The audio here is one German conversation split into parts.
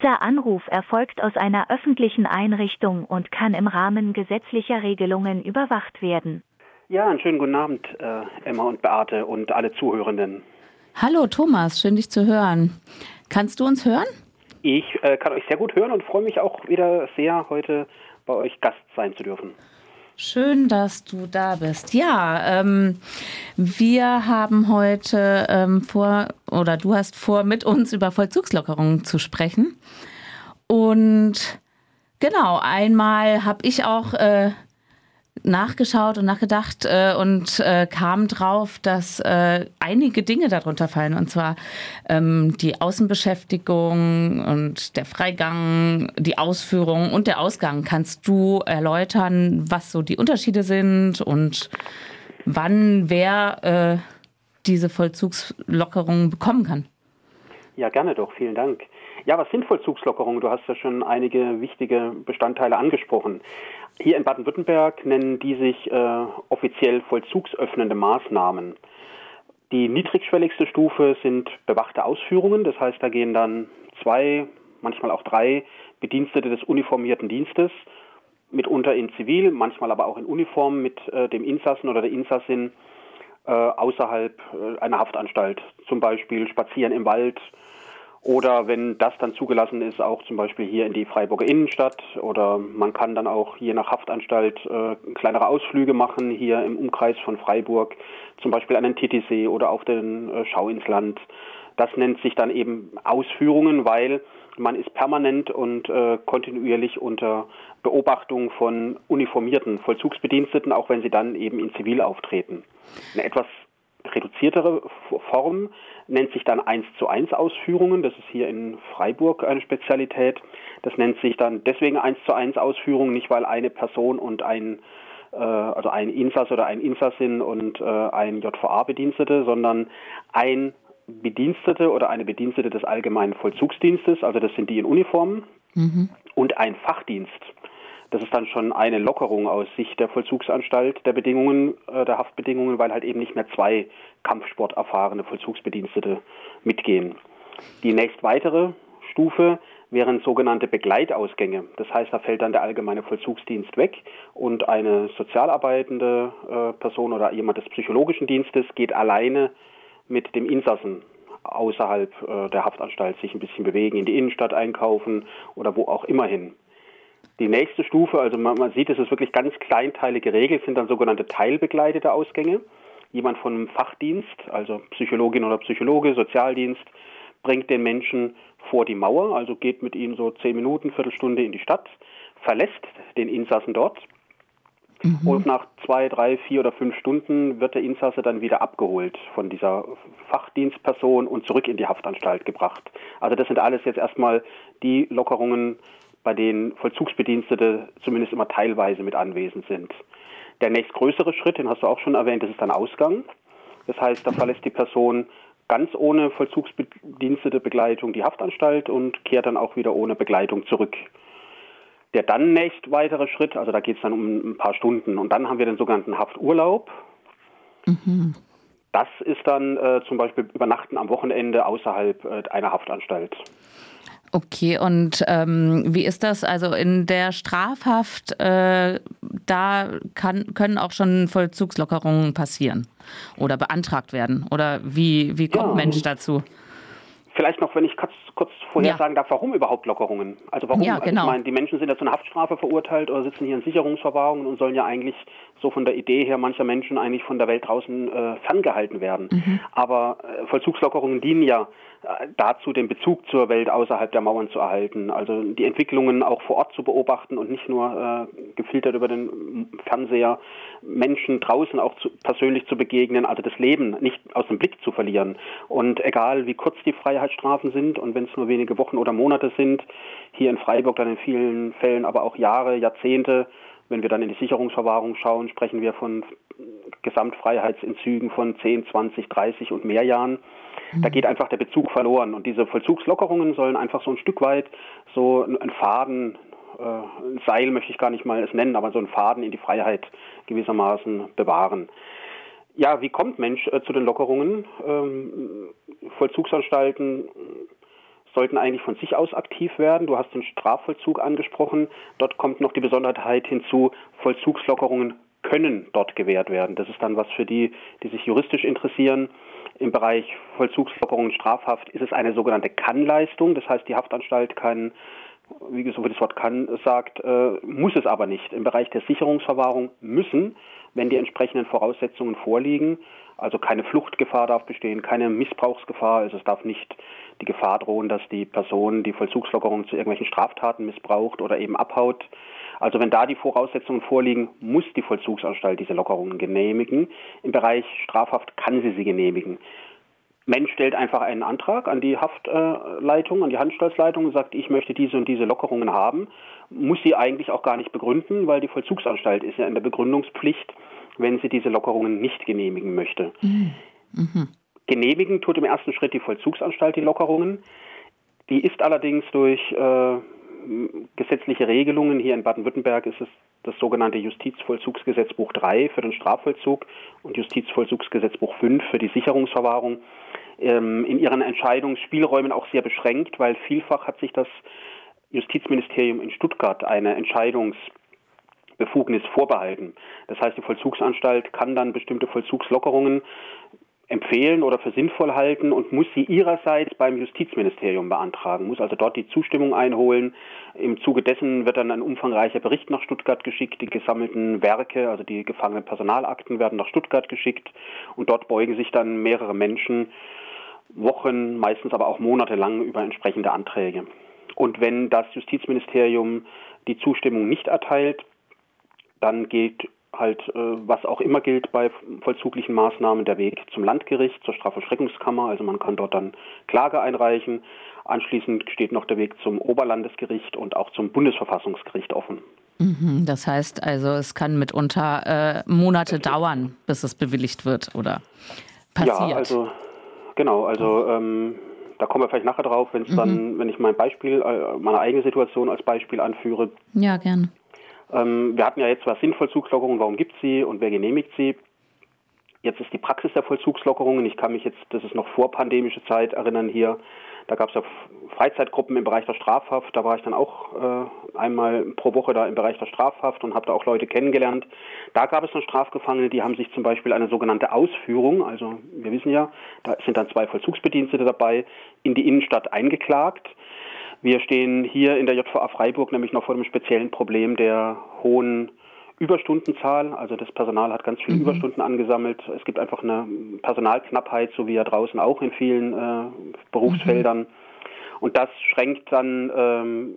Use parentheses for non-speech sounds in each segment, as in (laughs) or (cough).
Dieser Anruf erfolgt aus einer öffentlichen Einrichtung und kann im Rahmen gesetzlicher Regelungen überwacht werden. Ja, einen schönen guten Abend, äh, Emma und Beate und alle Zuhörenden. Hallo Thomas, schön dich zu hören. Kannst du uns hören? Ich äh, kann euch sehr gut hören und freue mich auch wieder sehr, heute bei euch Gast sein zu dürfen. Schön, dass du da bist. Ja, ähm, wir haben heute ähm, vor, oder du hast vor, mit uns über Vollzugslockerungen zu sprechen. Und genau, einmal habe ich auch äh, nachgeschaut und nachgedacht äh, und äh, kam drauf, dass äh, einige Dinge darunter fallen. Und zwar ähm, die Außenbeschäftigung und der Freigang, die Ausführung und der Ausgang. Kannst du erläutern, was so die Unterschiede sind und wann wer äh, diese Vollzugslockerung bekommen kann? Ja, gerne doch. Vielen Dank. Ja, was sind Vollzugslockerungen? Du hast ja schon einige wichtige Bestandteile angesprochen. Hier in Baden-Württemberg nennen die sich äh, offiziell vollzugsöffnende Maßnahmen. Die niedrigschwelligste Stufe sind bewachte Ausführungen, das heißt, da gehen dann zwei, manchmal auch drei Bedienstete des uniformierten Dienstes, mitunter in Zivil, manchmal aber auch in Uniform mit äh, dem Insassen oder der Insassin äh, außerhalb äh, einer Haftanstalt, zum Beispiel spazieren im Wald, oder wenn das dann zugelassen ist, auch zum Beispiel hier in die Freiburger Innenstadt. Oder man kann dann auch je nach Haftanstalt äh, kleinere Ausflüge machen, hier im Umkreis von Freiburg, zum Beispiel an den Titisee oder auf den äh, Schau ins Land. Das nennt sich dann eben Ausführungen, weil man ist permanent und äh, kontinuierlich unter Beobachtung von uniformierten Vollzugsbediensteten, auch wenn sie dann eben in Zivil auftreten. Eine etwas reduziertere Form nennt sich dann 1 zu 1 Ausführungen. Das ist hier in Freiburg eine Spezialität. Das nennt sich dann deswegen 1 zu 1 Ausführungen, nicht weil eine Person und ein äh, also ein Insass oder ein Insassin und äh, ein JVA-Bedienstete, sondern ein Bedienstete oder eine Bedienstete des allgemeinen Vollzugsdienstes, also das sind die in Uniformen, mhm. und ein Fachdienst. Das ist dann schon eine Lockerung aus Sicht der Vollzugsanstalt der Bedingungen, äh, der Haftbedingungen, weil halt eben nicht mehr zwei Kampfsport erfahrene Vollzugsbedienstete mitgehen. Die nächst weitere Stufe wären sogenannte Begleitausgänge. Das heißt, da fällt dann der allgemeine Vollzugsdienst weg und eine sozialarbeitende äh, Person oder jemand des psychologischen Dienstes geht alleine mit dem Insassen außerhalb äh, der Haftanstalt sich ein bisschen bewegen, in die Innenstadt einkaufen oder wo auch immer hin. Die nächste Stufe, also man, man sieht, es ist wirklich ganz kleinteilig geregelt, sind dann sogenannte teilbegleitete Ausgänge. Jemand von einem Fachdienst, also Psychologin oder Psychologe, Sozialdienst, bringt den Menschen vor die Mauer, also geht mit ihnen so zehn Minuten, Viertelstunde in die Stadt, verlässt den Insassen dort mhm. und nach zwei, drei, vier oder fünf Stunden wird der Insasse dann wieder abgeholt von dieser Fachdienstperson und zurück in die Haftanstalt gebracht. Also das sind alles jetzt erstmal die Lockerungen, bei denen Vollzugsbedienstete zumindest immer teilweise mit anwesend sind. Der nächstgrößere Schritt, den hast du auch schon erwähnt, das ist dann Ausgang. Das heißt, da verlässt die Person ganz ohne Vollzugsbedienstete Begleitung die Haftanstalt und kehrt dann auch wieder ohne Begleitung zurück. Der dann nächst weitere Schritt, also da geht es dann um ein paar Stunden und dann haben wir den sogenannten Hafturlaub. Mhm. Das ist dann äh, zum Beispiel Übernachten am Wochenende außerhalb äh, einer Haftanstalt. Okay, und ähm, wie ist das? Also in der Strafhaft, äh, da kann, können auch schon Vollzugslockerungen passieren oder beantragt werden? Oder wie, wie kommt ja. Mensch dazu? Vielleicht noch, wenn ich kurz, kurz vorher ja. sagen darf, warum überhaupt Lockerungen? Also warum? Ja, genau. Also ich meine, die Menschen sind ja zu einer Haftstrafe verurteilt oder sitzen hier in Sicherungsverwahrung und sollen ja eigentlich so von der Idee her mancher Menschen eigentlich von der Welt draußen äh, ferngehalten werden. Mhm. Aber äh, Vollzugslockerungen dienen ja äh, dazu, den Bezug zur Welt außerhalb der Mauern zu erhalten. Also die Entwicklungen auch vor Ort zu beobachten und nicht nur äh, gefiltert über den Fernseher, Menschen draußen auch zu, persönlich zu begegnen, also das Leben nicht aus dem Blick zu verlieren. Und egal wie kurz die Freiheitsstrafen sind und wenn es nur wenige Wochen oder Monate sind, hier in Freiburg dann in vielen Fällen aber auch Jahre, Jahrzehnte, wenn wir dann in die Sicherungsverwahrung schauen, sprechen wir von Gesamtfreiheitsentzügen von 10, 20, 30 und mehr Jahren. Da mhm. geht einfach der Bezug verloren. Und diese Vollzugslockerungen sollen einfach so ein Stück weit so ein Faden, äh, ein Seil möchte ich gar nicht mal es nennen, aber so ein Faden in die Freiheit gewissermaßen bewahren. Ja, wie kommt Mensch äh, zu den Lockerungen? Ähm, Vollzugsanstalten sollten eigentlich von sich aus aktiv werden. Du hast den Strafvollzug angesprochen. Dort kommt noch die Besonderheit hinzu, Vollzugslockerungen können dort gewährt werden. Das ist dann was für die, die sich juristisch interessieren. Im Bereich Vollzugslockerung Strafhaft ist es eine sogenannte Kannleistung. Das heißt, die Haftanstalt kann, wie so das Wort kann sagt, äh, muss es aber nicht. Im Bereich der Sicherungsverwahrung müssen, wenn die entsprechenden Voraussetzungen vorliegen, also keine Fluchtgefahr darf bestehen, keine Missbrauchsgefahr, also es darf nicht die Gefahr drohen, dass die Person die Vollzugslockerung zu irgendwelchen Straftaten missbraucht oder eben abhaut. Also wenn da die Voraussetzungen vorliegen, muss die Vollzugsanstalt diese Lockerungen genehmigen. Im Bereich Strafhaft kann sie sie genehmigen. Mensch stellt einfach einen Antrag an die Haftleitung, an die Anstaltsleitung und sagt, ich möchte diese und diese Lockerungen haben, muss sie eigentlich auch gar nicht begründen, weil die Vollzugsanstalt ist ja in der Begründungspflicht, wenn sie diese Lockerungen nicht genehmigen möchte. Mhm. Genehmigen tut im ersten Schritt die Vollzugsanstalt die Lockerungen. Die ist allerdings durch äh, gesetzliche Regelungen. Hier in Baden-Württemberg ist es das sogenannte Justizvollzugsgesetzbuch 3 für den Strafvollzug und Justizvollzugsgesetzbuch 5 für die Sicherungsverwahrung ähm, in ihren Entscheidungsspielräumen auch sehr beschränkt, weil vielfach hat sich das Justizministerium in Stuttgart eine Entscheidungsbefugnis vorbehalten. Das heißt, die Vollzugsanstalt kann dann bestimmte Vollzugslockerungen empfehlen oder für sinnvoll halten und muss sie ihrerseits beim Justizministerium beantragen, muss also dort die Zustimmung einholen. Im Zuge dessen wird dann ein umfangreicher Bericht nach Stuttgart geschickt. Die gesammelten Werke, also die gefangenen Personalakten werden nach Stuttgart geschickt und dort beugen sich dann mehrere Menschen Wochen, meistens aber auch Monate lang über entsprechende Anträge. Und wenn das Justizministerium die Zustimmung nicht erteilt, dann gilt halt, äh, was auch immer gilt bei vollzuglichen Maßnahmen, der Weg zum Landgericht, zur Strafvollstreckungskammer. Also man kann dort dann Klage einreichen. Anschließend steht noch der Weg zum Oberlandesgericht und auch zum Bundesverfassungsgericht offen. Mhm, das heißt also, es kann mitunter äh, Monate dauern, bis es bewilligt wird oder passiert. Ja, also genau, also ähm, da kommen wir vielleicht nachher drauf, wenn es mhm. dann, wenn ich mein Beispiel, äh, meine eigene Situation als Beispiel anführe. Ja, gerne. Ähm, wir hatten ja jetzt was Sinnvollzugslockerungen, warum gibt es sie und wer genehmigt sie? Jetzt ist die Praxis der Vollzugslockerungen. Ich kann mich jetzt, das ist noch vorpandemische Zeit, erinnern hier. Da gab es ja Freizeitgruppen im Bereich der Strafhaft. Da war ich dann auch äh, einmal pro Woche da im Bereich der Strafhaft und habe da auch Leute kennengelernt. Da gab es dann Strafgefangene, die haben sich zum Beispiel eine sogenannte Ausführung, also wir wissen ja, da sind dann zwei Vollzugsbedienstete dabei, in die Innenstadt eingeklagt. Wir stehen hier in der JVA Freiburg nämlich noch vor dem speziellen Problem der hohen Überstundenzahl. Also das Personal hat ganz viele mhm. Überstunden angesammelt. Es gibt einfach eine Personalknappheit, so wie ja draußen auch in vielen äh, Berufsfeldern. Mhm. Und das schränkt dann ähm,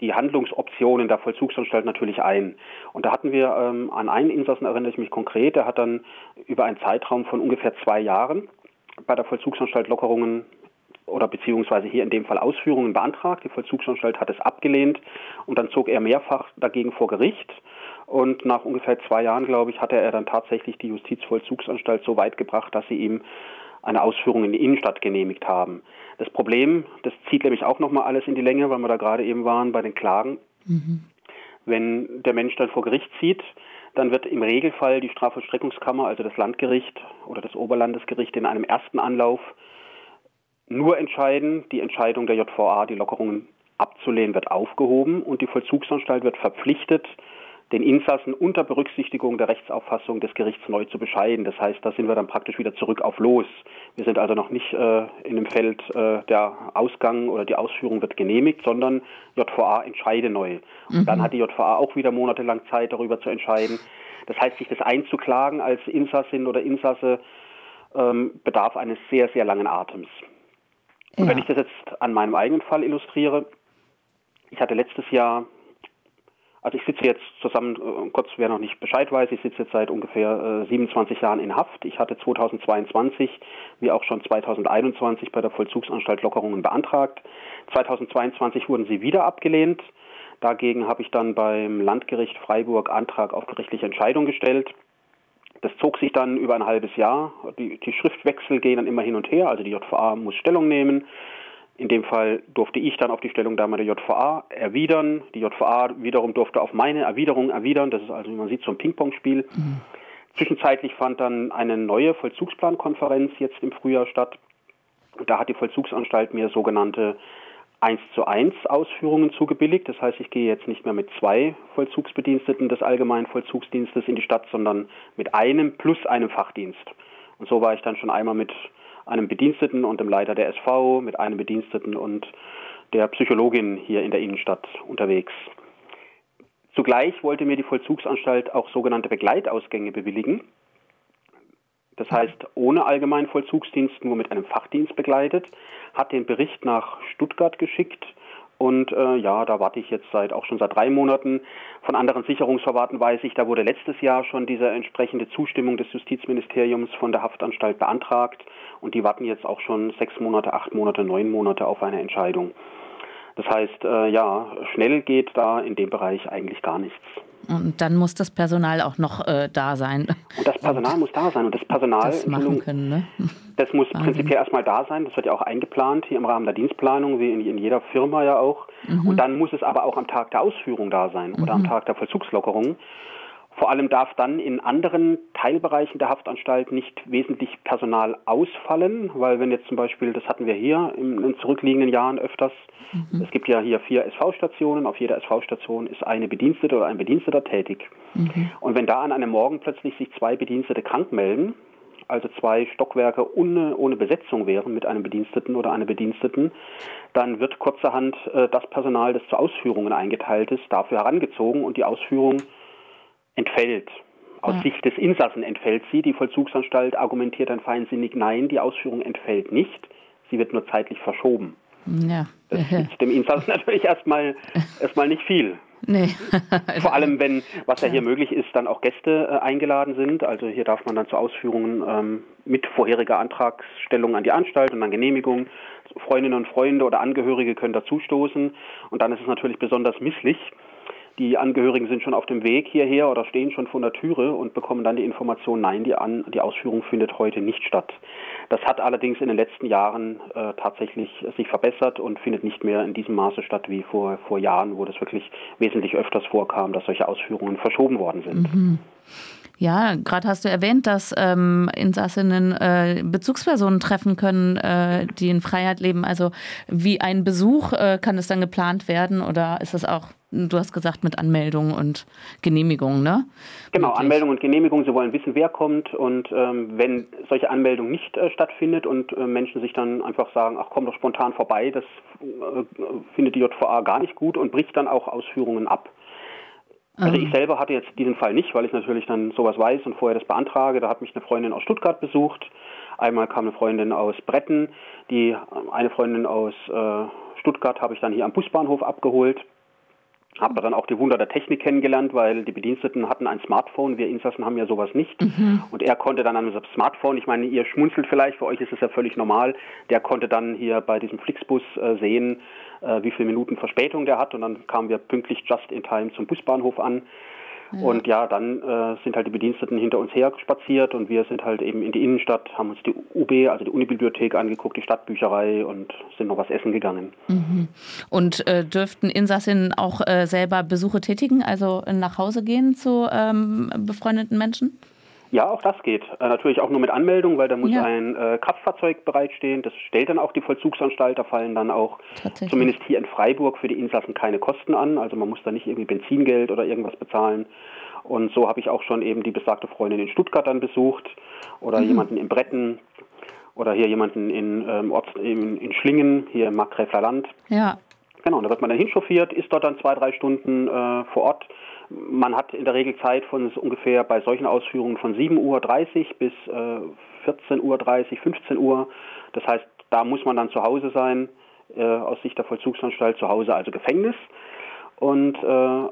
die Handlungsoptionen der Vollzugsanstalt natürlich ein. Und da hatten wir ähm, an einen Insassen, erinnere ich mich konkret, der hat dann über einen Zeitraum von ungefähr zwei Jahren bei der Vollzugsanstalt Lockerungen oder beziehungsweise hier in dem Fall Ausführungen beantragt. Die Vollzugsanstalt hat es abgelehnt und dann zog er mehrfach dagegen vor Gericht. Und nach ungefähr zwei Jahren, glaube ich, hatte er dann tatsächlich die Justizvollzugsanstalt so weit gebracht, dass sie ihm eine Ausführung in die Innenstadt genehmigt haben. Das Problem, das zieht nämlich auch nochmal alles in die Länge, weil wir da gerade eben waren bei den Klagen. Mhm. Wenn der Mensch dann vor Gericht zieht, dann wird im Regelfall die Strafvollstreckungskammer, also das Landgericht oder das Oberlandesgericht in einem ersten Anlauf nur entscheiden, die Entscheidung der JVA, die Lockerungen abzulehnen, wird aufgehoben und die Vollzugsanstalt wird verpflichtet, den Insassen unter Berücksichtigung der Rechtsauffassung des Gerichts neu zu bescheiden. Das heißt, da sind wir dann praktisch wieder zurück auf Los. Wir sind also noch nicht äh, in dem Feld, äh, der Ausgang oder die Ausführung wird genehmigt, sondern JVA entscheide neu. Und dann mhm. hat die JVA auch wieder monatelang Zeit, darüber zu entscheiden. Das heißt, sich das einzuklagen als Insassin oder Insasse ähm, bedarf eines sehr, sehr langen Atems. Und ja. wenn ich das jetzt an meinem eigenen Fall illustriere, ich hatte letztes Jahr, also ich sitze jetzt zusammen, äh, kurz wer noch nicht Bescheid weiß, ich sitze jetzt seit ungefähr äh, 27 Jahren in Haft. Ich hatte 2022, wie auch schon 2021 bei der Vollzugsanstalt Lockerungen beantragt. 2022 wurden sie wieder abgelehnt. Dagegen habe ich dann beim Landgericht Freiburg Antrag auf gerichtliche Entscheidung gestellt. Das zog sich dann über ein halbes Jahr. Die, die, Schriftwechsel gehen dann immer hin und her. Also die JVA muss Stellung nehmen. In dem Fall durfte ich dann auf die Stellungnahme der JVA erwidern. Die JVA wiederum durfte auf meine Erwiderung erwidern. Das ist also, wie man sieht, so ein Ping-Pong-Spiel. Mhm. Zwischenzeitlich fand dann eine neue Vollzugsplankonferenz jetzt im Frühjahr statt. Da hat die Vollzugsanstalt mir sogenannte 1 zu 1 Ausführungen zugebilligt. Das heißt, ich gehe jetzt nicht mehr mit zwei Vollzugsbediensteten des allgemeinen Vollzugsdienstes in die Stadt, sondern mit einem plus einem Fachdienst. Und so war ich dann schon einmal mit einem Bediensteten und dem Leiter der SV, mit einem Bediensteten und der Psychologin hier in der Innenstadt unterwegs. Zugleich wollte mir die Vollzugsanstalt auch sogenannte Begleitausgänge bewilligen. Das heißt, ohne allgemeinen Vollzugsdienst, nur mit einem Fachdienst begleitet, hat den Bericht nach Stuttgart geschickt. Und äh, ja, da warte ich jetzt seit auch schon seit drei Monaten. Von anderen Sicherungsverwahrten weiß ich, da wurde letztes Jahr schon diese entsprechende Zustimmung des Justizministeriums von der Haftanstalt beantragt. Und die warten jetzt auch schon sechs Monate, acht Monate, neun Monate auf eine Entscheidung. Das heißt, äh, ja, schnell geht da in dem Bereich eigentlich gar nichts. Und dann muss das Personal auch noch äh, da sein. Und das Personal und muss da sein. Und das Personal, das, machen können, ne? das muss Wahnsinn. prinzipiell erstmal da sein. Das wird ja auch eingeplant hier im Rahmen der Dienstplanung, wie in, in jeder Firma ja auch. Mhm. Und dann muss es aber auch am Tag der Ausführung da sein oder mhm. am Tag der Vollzugslockerung. Vor allem darf dann in anderen Teilbereichen der Haftanstalt nicht wesentlich Personal ausfallen, weil wenn jetzt zum Beispiel, das hatten wir hier in den zurückliegenden Jahren öfters, mhm. es gibt ja hier vier SV-Stationen, auf jeder SV-Station ist eine Bedienstete oder ein Bediensteter tätig. Mhm. Und wenn da an einem Morgen plötzlich sich zwei Bedienstete krank melden, also zwei Stockwerke ohne, ohne Besetzung wären mit einem Bediensteten oder einer Bediensteten, dann wird kurzerhand äh, das Personal, das zu Ausführungen eingeteilt ist, dafür herangezogen und die Ausführung entfällt. Aus ja. Sicht des Insassen entfällt sie. Die Vollzugsanstalt argumentiert dann feinsinnig, nein, die Ausführung entfällt nicht. Sie wird nur zeitlich verschoben. Ja. Das (laughs) nützt dem Insassen natürlich erstmal, erstmal nicht viel. Nee. (laughs) Vor allem, wenn, was ja hier möglich ist, dann auch Gäste äh, eingeladen sind. Also hier darf man dann zu Ausführungen ähm, mit vorheriger Antragstellung an die Anstalt und dann Genehmigung. Freundinnen und Freunde oder Angehörige können dazustoßen. Und dann ist es natürlich besonders misslich, die Angehörigen sind schon auf dem Weg hierher oder stehen schon vor der Türe und bekommen dann die Information, nein, die, An die Ausführung findet heute nicht statt. Das hat allerdings in den letzten Jahren äh, tatsächlich sich verbessert und findet nicht mehr in diesem Maße statt wie vor, vor Jahren, wo das wirklich wesentlich öfters vorkam, dass solche Ausführungen verschoben worden sind. Mhm. Ja, gerade hast du erwähnt, dass ähm, Insassinnen äh, Bezugspersonen treffen können, äh, die in Freiheit leben. Also wie ein Besuch äh, kann es dann geplant werden oder ist das auch, du hast gesagt, mit Anmeldung und Genehmigung, ne? Genau, Möglich. Anmeldung und Genehmigung. Sie wollen wissen, wer kommt und ähm, wenn solche Anmeldung nicht äh, stattfindet und äh, Menschen sich dann einfach sagen, ach komm doch spontan vorbei, das äh, findet die JVA gar nicht gut und bricht dann auch Ausführungen ab. Also ich selber hatte jetzt diesen Fall nicht, weil ich natürlich dann sowas weiß und vorher das beantrage. Da hat mich eine Freundin aus Stuttgart besucht. Einmal kam eine Freundin aus Bretten. Die eine Freundin aus äh, Stuttgart habe ich dann hier am Busbahnhof abgeholt. Habe dann auch die Wunder der Technik kennengelernt, weil die Bediensteten hatten ein Smartphone. Wir Insassen haben ja sowas nicht. Mhm. Und er konnte dann an einem Smartphone, ich meine, ihr schmunzelt vielleicht, für euch ist es ja völlig normal, der konnte dann hier bei diesem Flixbus äh, sehen, äh, wie viele Minuten Verspätung der hat. Und dann kamen wir pünktlich just in time zum Busbahnhof an. Und ja, dann äh, sind halt die Bediensteten hinter uns her spaziert und wir sind halt eben in die Innenstadt, haben uns die UB, also die Unibibliothek angeguckt, die Stadtbücherei und sind noch was essen gegangen. Mhm. Und äh, dürften Insassinnen auch äh, selber Besuche tätigen, also nach Hause gehen zu ähm, befreundeten Menschen? Ja, auch das geht. Äh, natürlich auch nur mit Anmeldung, weil da muss ja. ein äh, Kraftfahrzeug bereitstehen. Das stellt dann auch die Vollzugsanstalt. Da fallen dann auch zumindest hier in Freiburg für die Insassen keine Kosten an. Also man muss da nicht irgendwie Benzingeld oder irgendwas bezahlen. Und so habe ich auch schon eben die besagte Freundin in Stuttgart dann besucht oder mhm. jemanden in Bretten oder hier jemanden in, ähm, Orts, in, in Schlingen, hier im Markgräfler Land. Ja. Genau, da wird man dann hinchauffiert, ist dort dann zwei, drei Stunden äh, vor Ort man hat in der Regel Zeit von ungefähr bei solchen Ausführungen von 7.30 Uhr bis äh, 14.30 Uhr, 15 Uhr. Das heißt, da muss man dann zu Hause sein, äh, aus Sicht der Vollzugsanstalt zu Hause, also Gefängnis. Und äh,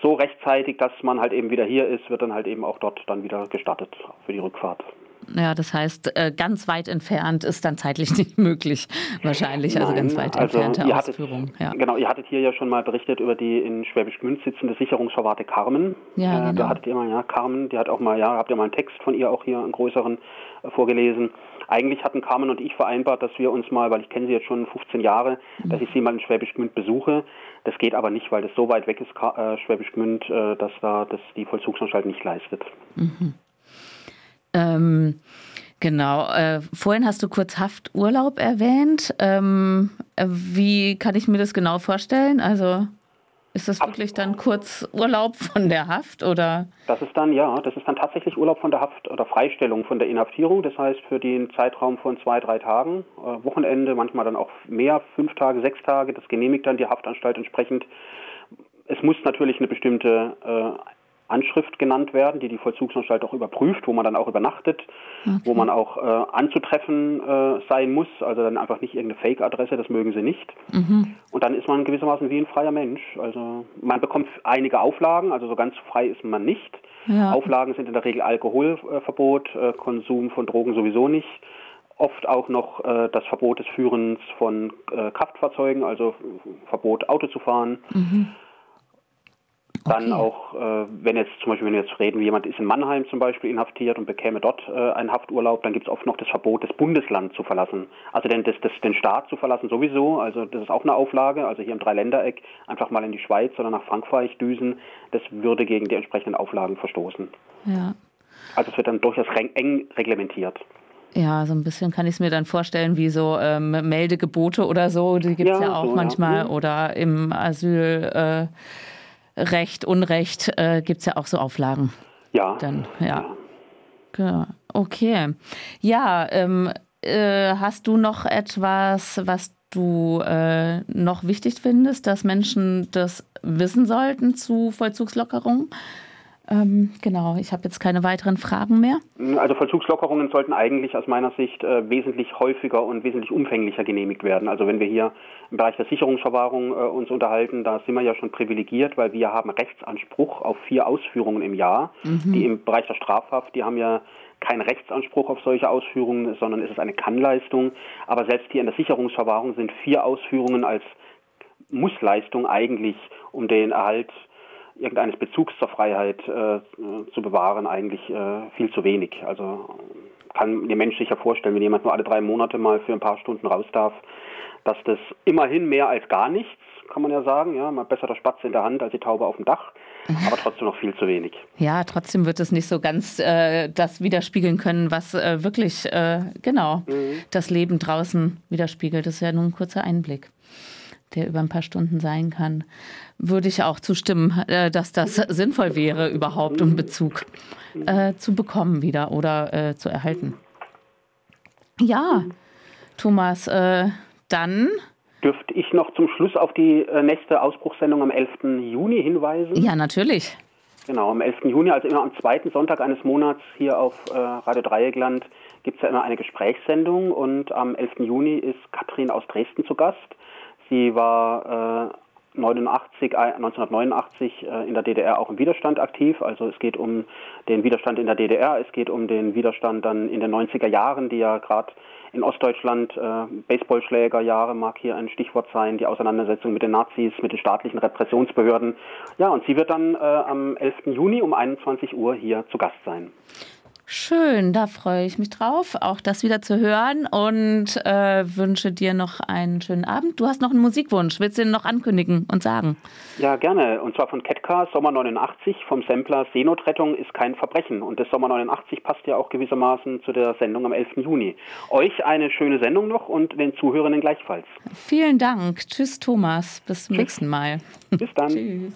so rechtzeitig, dass man halt eben wieder hier ist, wird dann halt eben auch dort dann wieder gestartet für die Rückfahrt. Ja, das heißt, äh, ganz weit entfernt ist dann zeitlich (laughs) nicht möglich, wahrscheinlich. Also Nein, ganz weit also entfernte Ausführung. Hattet, ja. Genau, ihr hattet hier ja schon mal berichtet über die in Schwäbisch Gmünd sitzende Sicherungsverwahrte Carmen. Ja, äh, genau. Da hattet ihr mal, ja, Carmen, die hat auch mal, ja, habt ihr mal einen Text von ihr auch hier, einen größeren, äh, vorgelesen. Eigentlich hatten Carmen und ich vereinbart, dass wir uns mal, weil ich kenne sie jetzt schon 15 Jahre, mhm. dass ich sie mal in Schwäbisch Gmünd besuche. Das geht aber nicht, weil das so weit weg ist, Schwäbisch Gmünd, dass da das die Vollzugsanstalt nicht leistet. Mhm. Ähm, Genau. Äh, vorhin hast du kurz Hafturlaub erwähnt. Ähm, äh, wie kann ich mir das genau vorstellen? Also ist das wirklich dann kurz Urlaub von der Haft oder? Das ist dann, ja, das ist dann tatsächlich Urlaub von der Haft oder Freistellung von der Inhaftierung. Das heißt für den Zeitraum von zwei, drei Tagen, äh, Wochenende, manchmal dann auch mehr, fünf Tage, sechs Tage. Das genehmigt dann die Haftanstalt entsprechend. Es muss natürlich eine bestimmte äh, Anschrift genannt werden, die die Vollzugsanstalt auch überprüft, wo man dann auch übernachtet, okay. wo man auch äh, anzutreffen äh, sein muss, also dann einfach nicht irgendeine Fake-Adresse, das mögen sie nicht. Mhm. Und dann ist man gewissermaßen wie ein freier Mensch. Also man bekommt einige Auflagen, also so ganz frei ist man nicht. Ja. Auflagen sind in der Regel Alkoholverbot, äh, Konsum von Drogen sowieso nicht oft auch noch äh, das Verbot des Führens von äh, Kraftfahrzeugen, also Verbot Auto zu fahren. Mhm. Dann okay. auch, äh, wenn jetzt zum Beispiel, wenn wir jetzt reden, wie jemand ist in Mannheim zum Beispiel inhaftiert und bekäme dort äh, einen Hafturlaub, dann gibt es oft noch das Verbot, das Bundesland zu verlassen. Also den, das, das, den Staat zu verlassen sowieso, also das ist auch eine Auflage, also hier im Dreiländereck einfach mal in die Schweiz oder nach Frankreich düsen, das würde gegen die entsprechenden Auflagen verstoßen. Ja. Also es wird dann durchaus eng reglementiert. Ja, so ein bisschen kann ich es mir dann vorstellen, wie so ähm, Meldegebote oder so, die gibt es ja, ja, auch so, manchmal. Ja. Oder im Asyl. Äh, Recht, Unrecht äh, gibt es ja auch so Auflagen. Ja. Dann, ja. ja. Okay. Ja, ähm, äh, hast du noch etwas, was du äh, noch wichtig findest, dass Menschen das wissen sollten zu Vollzugslockerungen? Ähm, genau, ich habe jetzt keine weiteren Fragen mehr. Also Vollzugslockerungen sollten eigentlich aus meiner Sicht äh, wesentlich häufiger und wesentlich umfänglicher genehmigt werden. Also wenn wir hier im Bereich der Sicherungsverwahrung äh, uns unterhalten, da sind wir ja schon privilegiert, weil wir haben Rechtsanspruch auf vier Ausführungen im Jahr. Mhm. Die im Bereich der Strafhaft, die haben ja keinen Rechtsanspruch auf solche Ausführungen, sondern es ist eine Kannleistung. Aber selbst hier in der Sicherungsverwahrung sind vier Ausführungen als Mussleistung eigentlich, um den Erhalt irgendeines Bezugs zur Freiheit äh, zu bewahren, eigentlich äh, viel zu wenig. Also kann der Mensch sich ja vorstellen, wenn jemand nur alle drei Monate mal für ein paar Stunden raus darf, dass das immerhin mehr als gar nichts, kann man ja sagen. Ja, mal besser der Spatz in der Hand als die Taube auf dem Dach, aber trotzdem noch viel zu wenig. Ja, trotzdem wird es nicht so ganz äh, das widerspiegeln können, was äh, wirklich äh, genau mhm. das Leben draußen widerspiegelt. Das ist ja nur ein kurzer Einblick der über ein paar Stunden sein kann, würde ich auch zustimmen, äh, dass das (laughs) sinnvoll wäre, überhaupt um Bezug äh, zu bekommen wieder oder äh, zu erhalten. Ja, Thomas, äh, dann. Dürfte ich noch zum Schluss auf die äh, nächste Ausbruchssendung am 11. Juni hinweisen? Ja, natürlich. Genau, am 11. Juni, also immer am zweiten Sonntag eines Monats hier auf äh, Radio Dreieckland, gibt es ja immer eine Gesprächssendung und am 11. Juni ist Katrin aus Dresden zu Gast. Sie war äh, 89, 1989 äh, in der DDR auch im Widerstand aktiv. Also es geht um den Widerstand in der DDR, es geht um den Widerstand dann in den 90er Jahren, die ja gerade in Ostdeutschland, äh, Baseballschlägerjahre mag hier ein Stichwort sein, die Auseinandersetzung mit den Nazis, mit den staatlichen Repressionsbehörden. Ja, und sie wird dann äh, am 11. Juni um 21 Uhr hier zu Gast sein. Schön, da freue ich mich drauf, auch das wieder zu hören und äh, wünsche dir noch einen schönen Abend. Du hast noch einen Musikwunsch, willst du den noch ankündigen und sagen? Ja, gerne. Und zwar von Ketka, Sommer 89, vom Sampler Seenotrettung ist kein Verbrechen. Und das Sommer 89 passt ja auch gewissermaßen zu der Sendung am 11. Juni. Euch eine schöne Sendung noch und den Zuhörenden gleichfalls. Vielen Dank. Tschüss, Thomas. Bis zum Tschüss. nächsten Mal. Bis dann. (laughs) Tschüss.